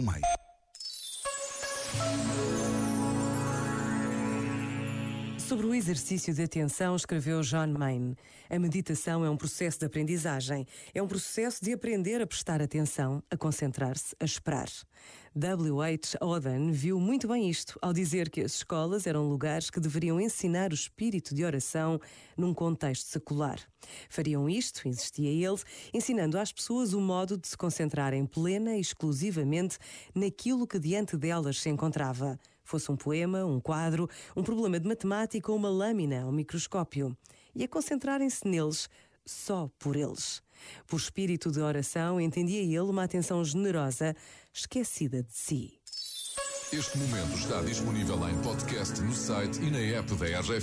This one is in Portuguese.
do meio. Sobre o exercício de atenção, escreveu John Maine. A meditação é um processo de aprendizagem. É um processo de aprender a prestar atenção, a concentrar-se, a esperar. W. H. Auden viu muito bem isto ao dizer que as escolas eram lugares que deveriam ensinar o espírito de oração num contexto secular. Fariam isto, insistia ele, ensinando às pessoas o modo de se concentrarem plena e exclusivamente naquilo que diante delas se encontrava fosse um poema, um quadro, um problema de matemática ou uma lâmina ao microscópio, e a concentrarem-se neles só por eles. Por espírito de oração, entendia ele uma atenção generosa, esquecida de si. Este momento está disponível em podcast no site e na app da RGF.